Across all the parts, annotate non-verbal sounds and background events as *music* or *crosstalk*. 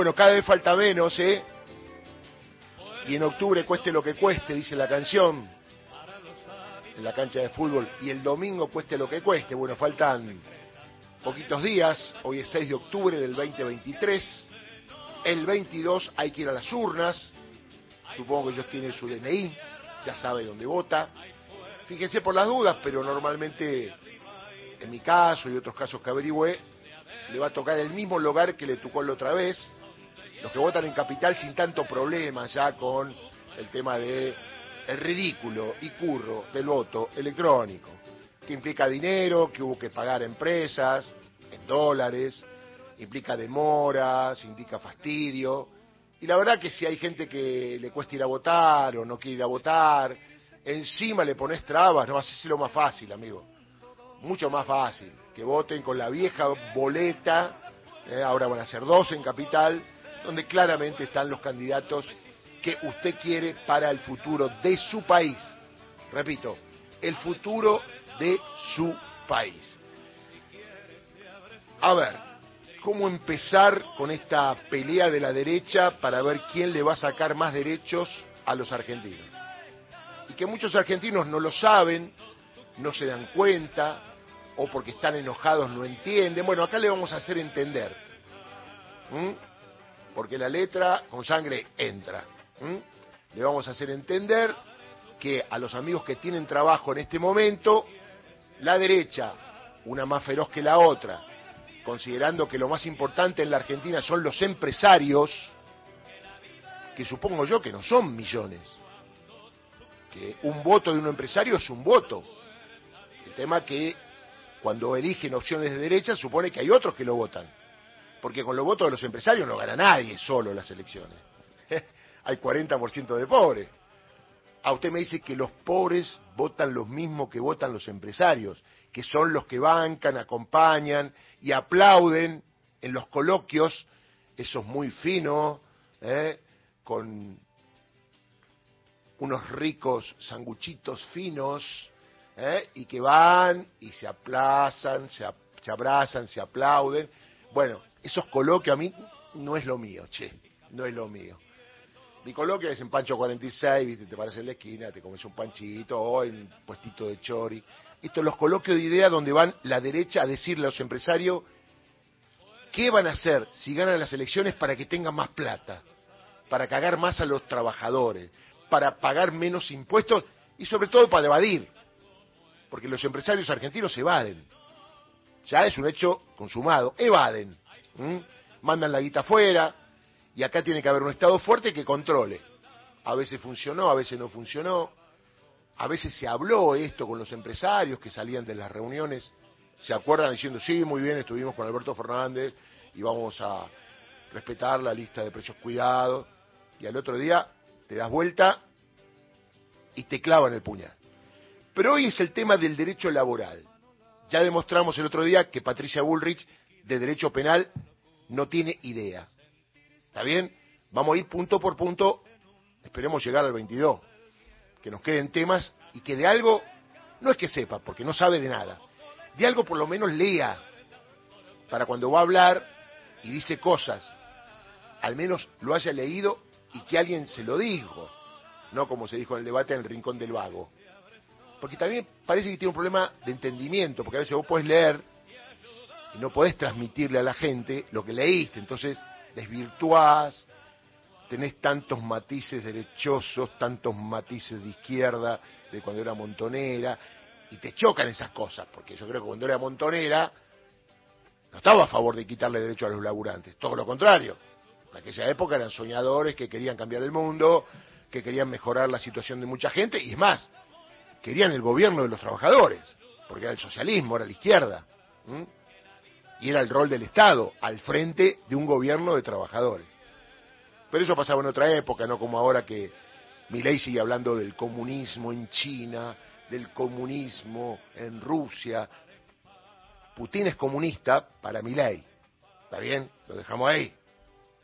Bueno, cada vez falta menos, ¿eh? Y en octubre cueste lo que cueste, dice la canción, en la cancha de fútbol, y el domingo cueste lo que cueste. Bueno, faltan poquitos días, hoy es 6 de octubre del 2023, el 22 hay que ir a las urnas, supongo que ellos tienen su DNI, ya sabe dónde vota. Fíjense por las dudas, pero normalmente, en mi caso y otros casos que averigüé, le va a tocar el mismo lugar que le tocó la otra vez. Los que votan en capital sin tanto problema ya con el tema de el ridículo y curro del voto electrónico, que implica dinero, que hubo que pagar empresas en dólares, implica demoras, indica fastidio. Y la verdad que si hay gente que le cuesta ir a votar o no quiere ir a votar, encima le pones trabas, no, así lo más fácil, amigo. Mucho más fácil. Que voten con la vieja boleta, eh, ahora van a ser dos en capital, donde claramente están los candidatos que usted quiere para el futuro de su país. Repito, el futuro de su país. A ver, ¿cómo empezar con esta pelea de la derecha para ver quién le va a sacar más derechos a los argentinos? Y que muchos argentinos no lo saben, no se dan cuenta, o porque están enojados no entienden. Bueno, acá le vamos a hacer entender. Porque la letra con sangre entra. Le vamos a hacer entender que a los amigos que tienen trabajo en este momento, la derecha, una más feroz que la otra, considerando que lo más importante en la Argentina son los empresarios, que supongo yo que no son millones, que un voto de un empresario es un voto. El tema que cuando eligen opciones de derecha supone que hay otros que lo votan, porque con los votos de los empresarios no gana nadie solo las elecciones. *laughs* hay 40% de pobres. A usted me dice que los pobres votan los mismos que votan los empresarios, que son los que bancan, acompañan y aplauden en los coloquios, esos muy finos, ¿eh? con unos ricos sanguchitos finos, ¿eh? y que van y se aplazan, se, se abrazan, se aplauden. Bueno, esos coloquios a mí no es lo mío, che, no es lo mío. Mi coloquio es en Pancho 46, ¿viste? te paras en la esquina, te comes un panchito o un puestito de chori. Estos los coloquios de ideas donde van la derecha a decirle a los empresarios qué van a hacer si ganan las elecciones para que tengan más plata, para cagar más a los trabajadores, para pagar menos impuestos y sobre todo para evadir. Porque los empresarios argentinos evaden. Ya es un hecho consumado. Evaden. Mandan la guita afuera, y acá tiene que haber un Estado fuerte que controle. A veces funcionó, a veces no funcionó. A veces se habló esto con los empresarios que salían de las reuniones. Se acuerdan diciendo, sí, muy bien, estuvimos con Alberto Fernández y vamos a respetar la lista de precios cuidados. Y al otro día te das vuelta y te clavan el puñal. Pero hoy es el tema del derecho laboral. Ya demostramos el otro día que Patricia Bullrich de derecho penal no tiene idea. ¿Está bien? Vamos a ir punto por punto, esperemos llegar al 22, que nos queden temas y que de algo, no es que sepa, porque no sabe de nada, de algo por lo menos lea, para cuando va a hablar y dice cosas, al menos lo haya leído y que alguien se lo dijo, no como se dijo en el debate en el Rincón del Vago. Porque también parece que tiene un problema de entendimiento, porque a veces vos podés leer y no podés transmitirle a la gente lo que leíste, entonces desvirtuás, tenés tantos matices derechosos, tantos matices de izquierda, de cuando era montonera, y te chocan esas cosas, porque yo creo que cuando era montonera no estaba a favor de quitarle derecho a los laburantes, todo lo contrario. En aquella época eran soñadores que querían cambiar el mundo, que querían mejorar la situación de mucha gente, y es más, querían el gobierno de los trabajadores, porque era el socialismo, era la izquierda y era el rol del Estado al frente de un gobierno de trabajadores. Pero eso pasaba en otra época, no como ahora que Milei sigue hablando del comunismo en China, del comunismo en Rusia. Putin es comunista para Milei. ¿Está bien? Lo dejamos ahí.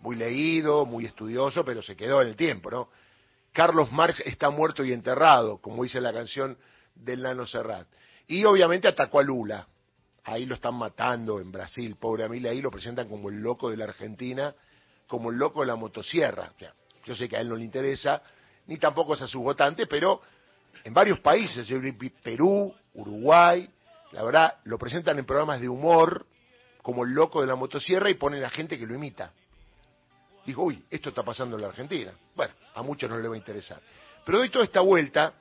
Muy leído, muy estudioso, pero se quedó en el tiempo, ¿no? Carlos Marx está muerto y enterrado, como dice la canción del Nano Serrat. Y obviamente atacó a Lula, ahí lo están matando en Brasil, pobre Amilia, ahí lo presentan como el loco de la Argentina, como el loco de la motosierra. yo sé que a él no le interesa, ni tampoco es a su votante, pero en varios países, Perú, Uruguay, la verdad, lo presentan en programas de humor, como el loco de la motosierra, y ponen a gente que lo imita. Digo, uy, esto está pasando en la Argentina. Bueno, a muchos no le va a interesar. Pero doy toda esta vuelta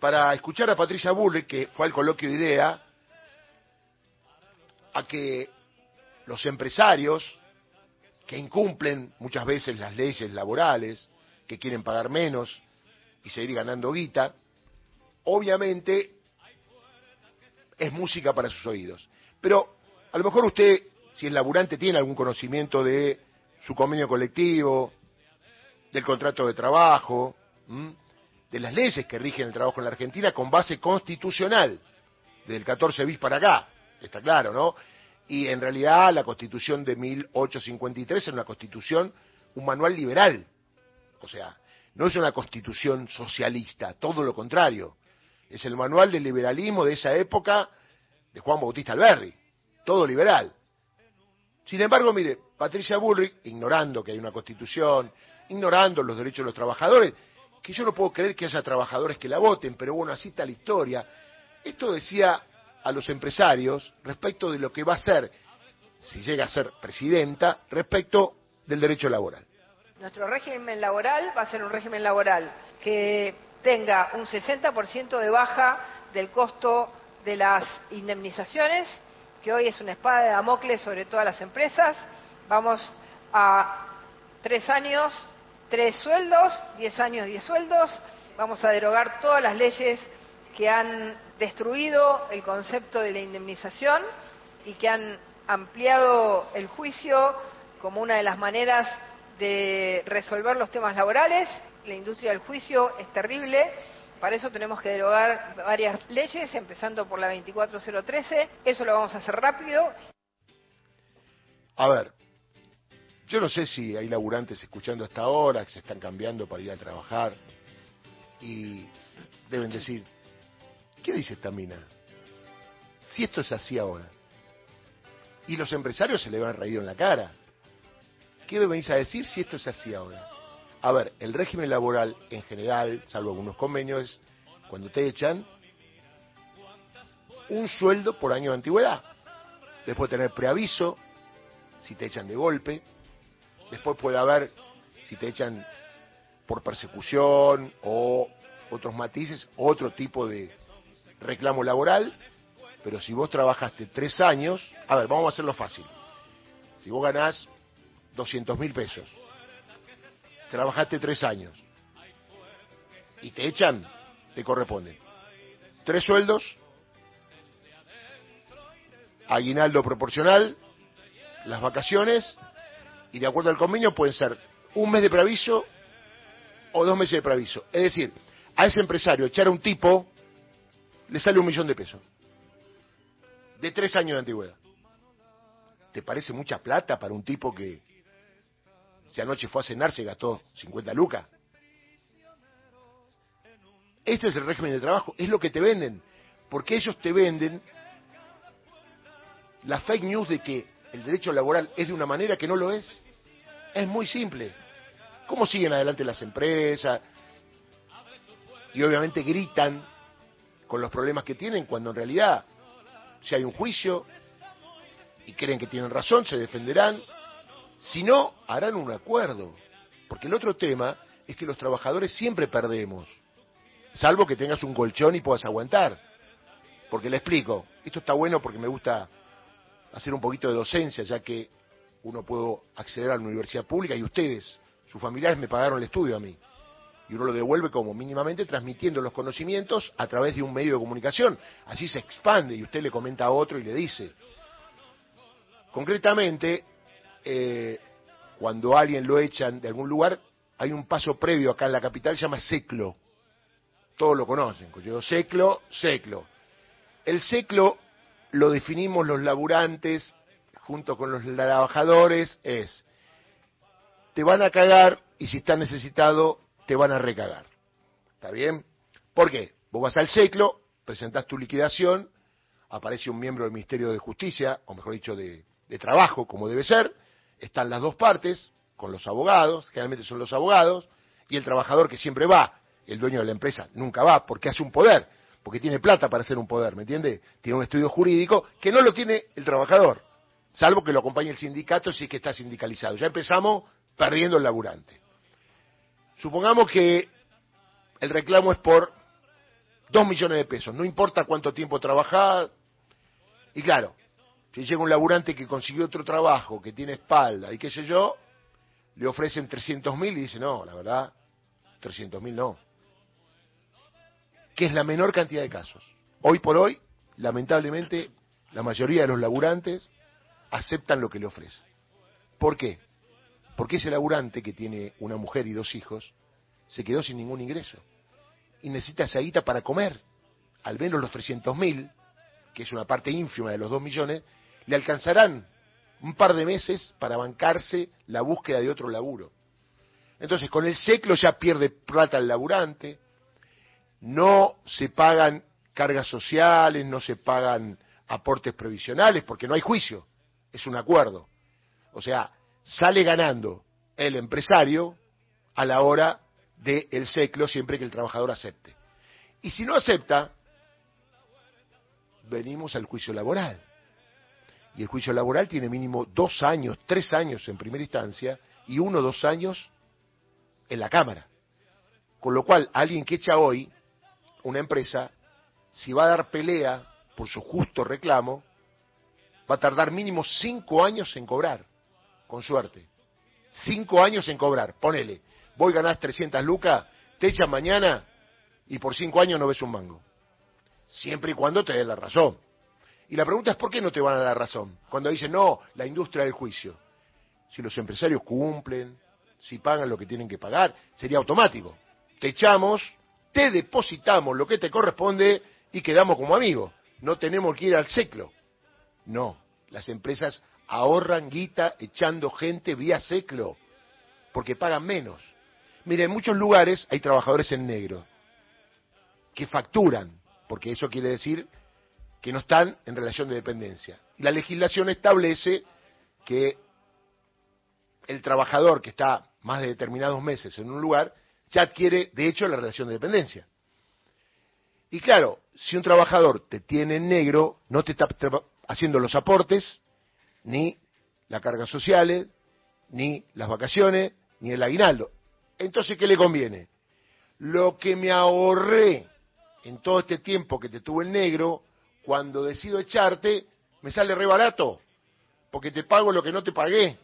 para escuchar a Patricia Bullrich, que fue al coloquio de idea, a que los empresarios que incumplen muchas veces las leyes laborales, que quieren pagar menos y seguir ganando guita, obviamente es música para sus oídos. Pero a lo mejor usted, si es laburante, tiene algún conocimiento de su convenio colectivo, del contrato de trabajo, de las leyes que rigen el trabajo en la Argentina con base constitucional, del 14 bis para acá, está claro, ¿no? Y en realidad la constitución de 1853 es una constitución, un manual liberal. O sea, no es una constitución socialista, todo lo contrario. Es el manual del liberalismo de esa época de Juan Bautista Alberri, todo liberal. Sin embargo, mire, Patricia Bullrich, ignorando que hay una constitución, ignorando los derechos de los trabajadores, que yo no puedo creer que haya trabajadores que la voten, pero bueno, así está la historia. Esto decía a los empresarios respecto de lo que va a ser, si llega a ser presidenta, respecto del derecho laboral. Nuestro régimen laboral va a ser un régimen laboral que tenga un 60% de baja del costo de las indemnizaciones, que hoy es una espada de Damocles sobre todas las empresas. Vamos a tres años, tres sueldos, diez años, diez sueldos. Vamos a derogar todas las leyes que han destruido el concepto de la indemnización y que han ampliado el juicio como una de las maneras de resolver los temas laborales. La industria del juicio es terrible. Para eso tenemos que derogar varias leyes, empezando por la 24013. Eso lo vamos a hacer rápido. A ver, yo no sé si hay laburantes escuchando hasta ahora que se están cambiando para ir a trabajar y deben decir, ¿Qué dice esta mina? Si esto es así ahora. Y los empresarios se le van reído en la cara. ¿Qué me venís a decir si esto es así ahora? A ver, el régimen laboral en general, salvo algunos convenios, es cuando te echan un sueldo por año de antigüedad. Después tener preaviso, si te echan de golpe. Después puede haber, si te echan por persecución o otros matices, otro tipo de, reclamo laboral, pero si vos trabajaste tres años, a ver, vamos a hacerlo fácil. Si vos ganás 200 mil pesos, trabajaste tres años y te echan, te corresponde. Tres sueldos, aguinaldo proporcional, las vacaciones, y de acuerdo al convenio pueden ser un mes de preaviso o dos meses de preaviso. Es decir, a ese empresario echar a un tipo le sale un millón de pesos. De tres años de antigüedad. ¿Te parece mucha plata para un tipo que si anoche fue a cenar se gastó 50 lucas? Este es el régimen de trabajo, es lo que te venden, porque ellos te venden la fake news de que el derecho laboral es de una manera que no lo es. Es muy simple. ¿Cómo siguen adelante las empresas? Y obviamente gritan con los problemas que tienen, cuando en realidad, si hay un juicio y creen que tienen razón, se defenderán. Si no, harán un acuerdo. Porque el otro tema es que los trabajadores siempre perdemos, salvo que tengas un colchón y puedas aguantar. Porque le explico, esto está bueno porque me gusta hacer un poquito de docencia, ya que uno puedo acceder a la universidad pública y ustedes, sus familiares, me pagaron el estudio a mí y uno lo devuelve como mínimamente transmitiendo los conocimientos a través de un medio de comunicación. Así se expande y usted le comenta a otro y le dice. Concretamente, eh, cuando alguien lo echan de algún lugar, hay un paso previo acá en la capital, se llama seclo. Todos lo conocen. Seclo, seclo. El seclo lo definimos los laburantes junto con los trabajadores, es, te van a cagar y si estás necesitado te van a recagar. ¿Está bien? ¿Por qué? Vos vas al seclo, presentás tu liquidación, aparece un miembro del Ministerio de Justicia, o mejor dicho, de, Trabajo, como debe ser, están las dos partes, con los abogados, generalmente son los abogados, y el trabajador que siempre va, el dueño de la empresa nunca va porque hace un poder, porque tiene plata para hacer un poder, ¿me entiende? Tiene un estudio jurídico que no lo tiene el trabajador, salvo que lo acompañe el sindicato si es que está sindicalizado. Ya empezamos perdiendo el laburante. Supongamos que el reclamo es por dos millones de pesos, no importa cuánto tiempo trabaja, y claro, si llega un laburante que consiguió otro trabajo, que tiene espalda y qué sé yo, le ofrecen 300 mil y dice, no, la verdad, 300 mil no. Que es la menor cantidad de casos. Hoy por hoy, lamentablemente, la mayoría de los laburantes aceptan lo que le ofrecen. ¿Por qué? Porque ese laburante que tiene una mujer y dos hijos se quedó sin ningún ingreso y necesita esa guita para comer. Al menos los 300 mil, que es una parte ínfima de los 2 millones, le alcanzarán un par de meses para bancarse la búsqueda de otro laburo. Entonces, con el seclo ya pierde plata el laburante, no se pagan cargas sociales, no se pagan aportes previsionales, porque no hay juicio, es un acuerdo. O sea, sale ganando el empresario a la hora del seclo siempre que el trabajador acepte. Y si no acepta, venimos al juicio laboral y el juicio laboral tiene mínimo dos años, tres años en primera instancia y uno o dos años en la Cámara. Con lo cual, alguien que echa hoy una empresa, si va a dar pelea por su justo reclamo, va a tardar mínimo cinco años en cobrar, con suerte. Cinco años en cobrar, ponele, voy ganás 300 lucas, te echan mañana y por cinco años no ves un mango. Siempre y cuando te dé la razón. Y la pregunta es por qué no te van a dar razón. Cuando dicen, no, la industria del juicio. Si los empresarios cumplen, si pagan lo que tienen que pagar, sería automático. Te echamos, te depositamos lo que te corresponde y quedamos como amigos. No tenemos que ir al seclo. No, las empresas ahorran guita echando gente vía seclo, porque pagan menos. Mire, en muchos lugares hay trabajadores en negro que facturan, porque eso quiere decir que no están en relación de dependencia. Y la legislación establece que el trabajador que está más de determinados meses en un lugar ya adquiere, de hecho, la relación de dependencia. Y claro, si un trabajador te tiene en negro, no te está haciendo los aportes, ni las cargas sociales, ni las vacaciones, ni el aguinaldo. Entonces, ¿qué le conviene? Lo que me ahorré en todo este tiempo que te tuve en negro, cuando decido echarte, me sale re barato, porque te pago lo que no te pagué.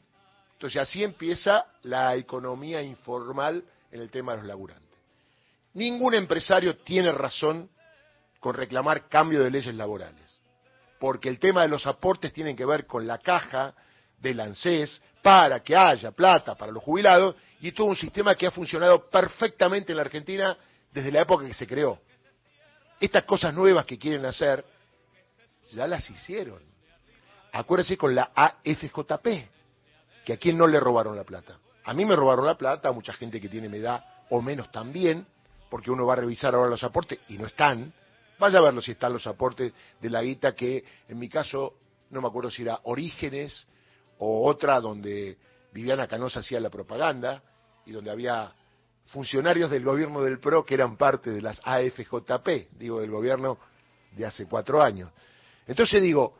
Entonces así empieza la economía informal en el tema de los laburantes. Ningún empresario tiene razón con reclamar cambio de leyes laborales, porque el tema de los aportes tiene que ver con la caja del ANSES para que haya plata para los jubilados y todo un sistema que ha funcionado perfectamente en la Argentina desde la época que se creó. Estas cosas nuevas que quieren hacer ya las hicieron. Acuérdese con la AFJP, que a quién no le robaron la plata. A mí me robaron la plata, a mucha gente que tiene mi edad o menos también, porque uno va a revisar ahora los aportes y no están. Vaya a verlo si están los aportes de la guita que, en mi caso, no me acuerdo si era Orígenes o otra donde Viviana Canosa hacía la propaganda y donde había funcionarios del gobierno del PRO que eran parte de las AFJP, digo, del gobierno de hace cuatro años. Entonces digo,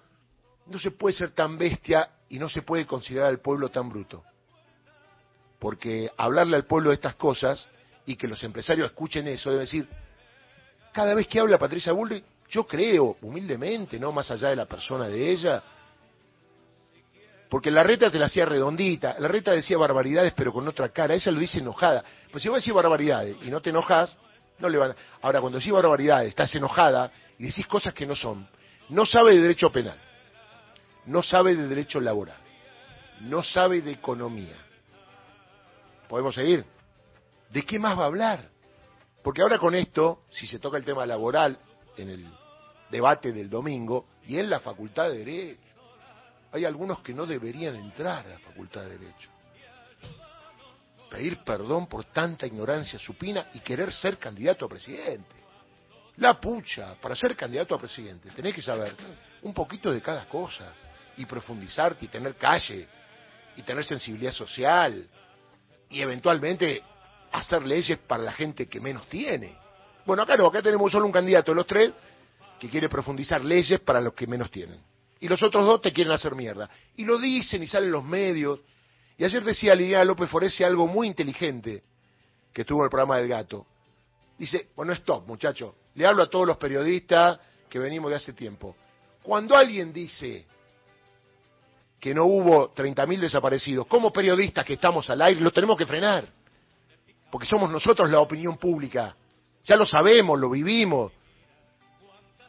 no se puede ser tan bestia y no se puede considerar al pueblo tan bruto. Porque hablarle al pueblo de estas cosas y que los empresarios escuchen eso, debe decir, cada vez que habla Patricia Bullrich, yo creo, humildemente, no más allá de la persona de ella, porque la reta te la hacía redondita, la reta decía barbaridades pero con otra cara, ella lo dice enojada. Pues si vos decís barbaridades y no te enojas, no le van a... Ahora, cuando decís barbaridades, estás enojada y decís cosas que no son, no sabe de derecho penal, no sabe de derecho laboral, no sabe de economía. ¿Podemos seguir? ¿De qué más va a hablar? Porque ahora con esto, si se toca el tema laboral en el debate del domingo y en la Facultad de Derecho, hay algunos que no deberían entrar a la Facultad de Derecho. Pedir perdón por tanta ignorancia supina y querer ser candidato a presidente. La pucha, para ser candidato a presidente tenés que saber un poquito de cada cosa y profundizarte y tener calle y tener sensibilidad social y eventualmente hacer leyes para la gente que menos tiene. Bueno, acá no, acá tenemos solo un candidato de los tres que quiere profundizar leyes para los que menos tienen. Y los otros dos te quieren hacer mierda. Y lo dicen y salen los medios. Y ayer decía Liliana López Forese algo muy inteligente que tuvo el programa del gato. Dice, bueno, stop, muchacho. Le hablo a todos los periodistas que venimos de hace tiempo. Cuando alguien dice que no hubo 30.000 desaparecidos, como periodistas que estamos al aire, lo tenemos que frenar. Porque somos nosotros la opinión pública. Ya lo sabemos, lo vivimos.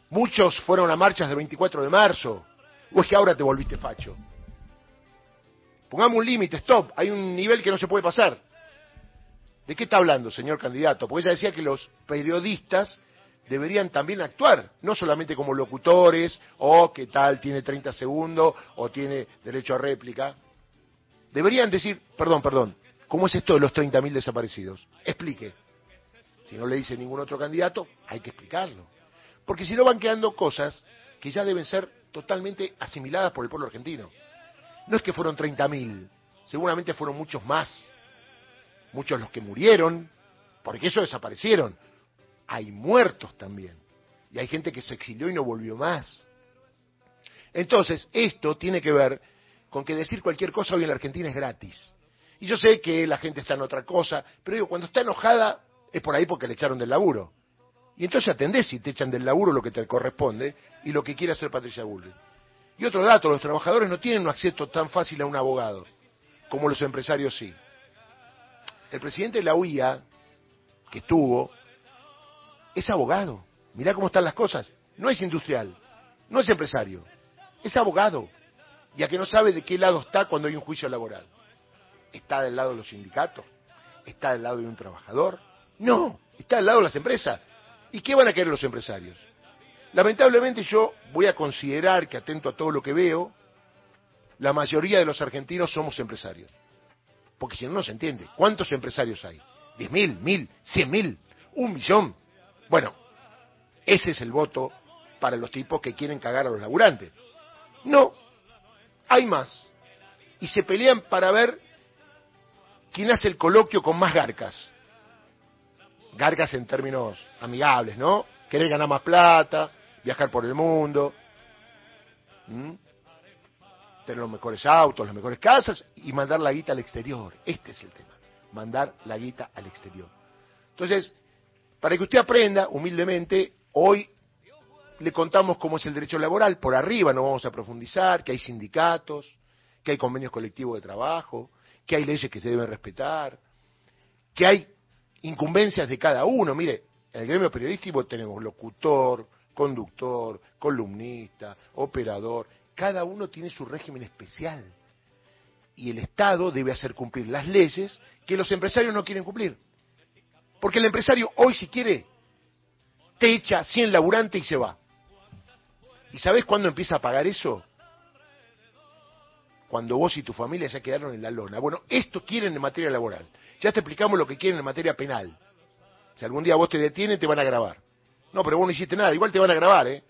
Muchos fueron a marchas del 24 de marzo. ¿O es que ahora te volviste facho? Pongamos un límite, stop. Hay un nivel que no se puede pasar. ¿De qué está hablando, señor candidato? Porque ella decía que los periodistas deberían también actuar, no solamente como locutores, o que tal tiene 30 segundos, o tiene derecho a réplica. Deberían decir, perdón, perdón, ¿cómo es esto de los 30.000 desaparecidos? Explique. Si no le dice ningún otro candidato, hay que explicarlo. Porque si no van quedando cosas que ya deben ser totalmente asimiladas por el pueblo argentino. No es que fueron 30.000, seguramente fueron muchos más. Muchos los que murieron, porque eso desaparecieron hay muertos también. Y hay gente que se exilió y no volvió más. Entonces, esto tiene que ver con que decir cualquier cosa hoy en la Argentina es gratis. Y yo sé que la gente está en otra cosa, pero digo, cuando está enojada es por ahí porque le echaron del laburo. Y entonces atendés si te echan del laburo lo que te corresponde y lo que quiere hacer Patricia Bullrich. Y otro dato, los trabajadores no tienen un acceso tan fácil a un abogado, como los empresarios sí. El presidente de la UIA, que estuvo, es abogado. Mirá cómo están las cosas. No es industrial, no es empresario, es abogado. Ya que no sabe de qué lado está cuando hay un juicio laboral. ¿Está del lado de los sindicatos? ¿Está del lado de un trabajador? No, está del lado de las empresas. ¿Y qué van a querer los empresarios? Lamentablemente yo voy a considerar que, atento a todo lo que veo, la mayoría de los argentinos somos empresarios. Porque si no, no se entiende. ¿Cuántos empresarios hay? ¿Diez mil? ¿Mil? ¿Cien mil? ¿Un millón? Bueno, ese es el voto para los tipos que quieren cagar a los laburantes. No, hay más. Y se pelean para ver quién hace el coloquio con más garcas. Garcas en términos amigables, ¿no? Querer ganar más plata, viajar por el mundo, tener los mejores autos, las mejores casas y mandar la guita al exterior. Este es el tema, mandar la guita al exterior. Entonces, para que usted aprenda, humildemente, hoy le contamos cómo es el derecho laboral, por arriba no vamos a profundizar, que hay sindicatos, que hay convenios colectivos de trabajo, que hay leyes que se deben respetar, que hay incumbencias de cada uno. Mire, en el gremio periodístico tenemos locutor, conductor, columnista, operador, cada uno tiene su régimen especial. Y el Estado debe hacer cumplir las leyes que los empresarios no quieren cumplir. Porque el empresario hoy, si quiere, te echa 100 laburantes y se va. ¿Y sabes cuándo empieza a pagar eso? Cuando vos y tu familia ya quedaron en la lona. Bueno, esto quieren en materia laboral. Ya te explicamos lo que quieren en materia penal. Si algún día vos te detienen, te van a grabar. No, pero vos no hiciste nada, igual te van a grabar, ¿eh?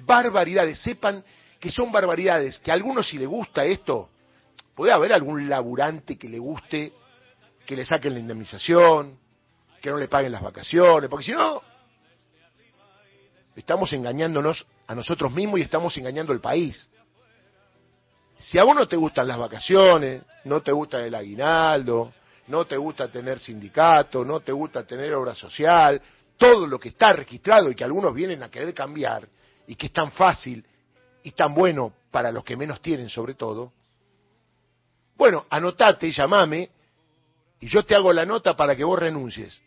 Barbaridades, sepan que son barbaridades, que a algunos si le gusta esto, puede haber algún laburante que le guste que le saquen la indemnización, que no le paguen las vacaciones, porque si no, estamos engañándonos a nosotros mismos y estamos engañando al país. Si a vos no te gustan las vacaciones, no te gusta el aguinaldo, no te gusta tener sindicato, no te gusta tener obra social, todo lo que está registrado y que algunos vienen a querer cambiar y que es tan fácil y tan bueno para los que menos tienen sobre todo, bueno, anotate, llamame y yo te hago la nota para que vos renuncies.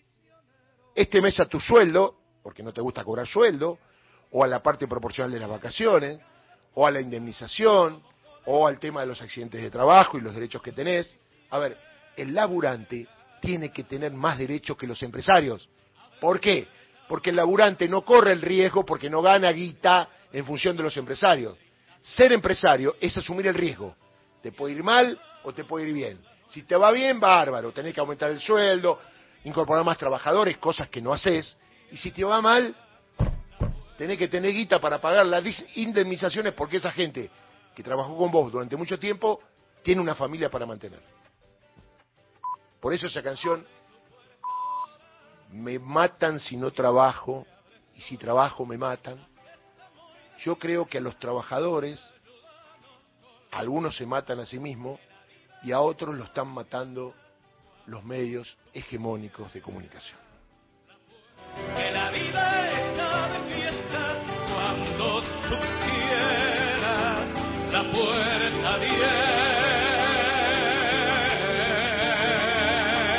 Este mes a tu sueldo, porque no te gusta cobrar sueldo, o a la parte proporcional de las vacaciones, o a la indemnización, o al tema de los accidentes de trabajo y los derechos que tenés. A ver, el laburante tiene que tener más derechos que los empresarios. ¿Por qué? Porque el laburante no corre el riesgo porque no gana guita en función de los empresarios. Ser empresario es asumir el riesgo. Te puede ir mal o te puede ir bien. Si te va bien, bárbaro, tenés que aumentar el sueldo, incorporar más trabajadores, cosas que no haces, y si te va mal, tenés que tener guita para pagar las indemnizaciones porque esa gente trabajó con vos durante mucho tiempo tiene una familia para mantener. Por eso esa canción, me matan si no trabajo, y si trabajo me matan. Yo creo que a los trabajadores, algunos se matan a sí mismos y a otros lo están matando los medios hegemónicos de comunicación. Que la vida está puerta abierta.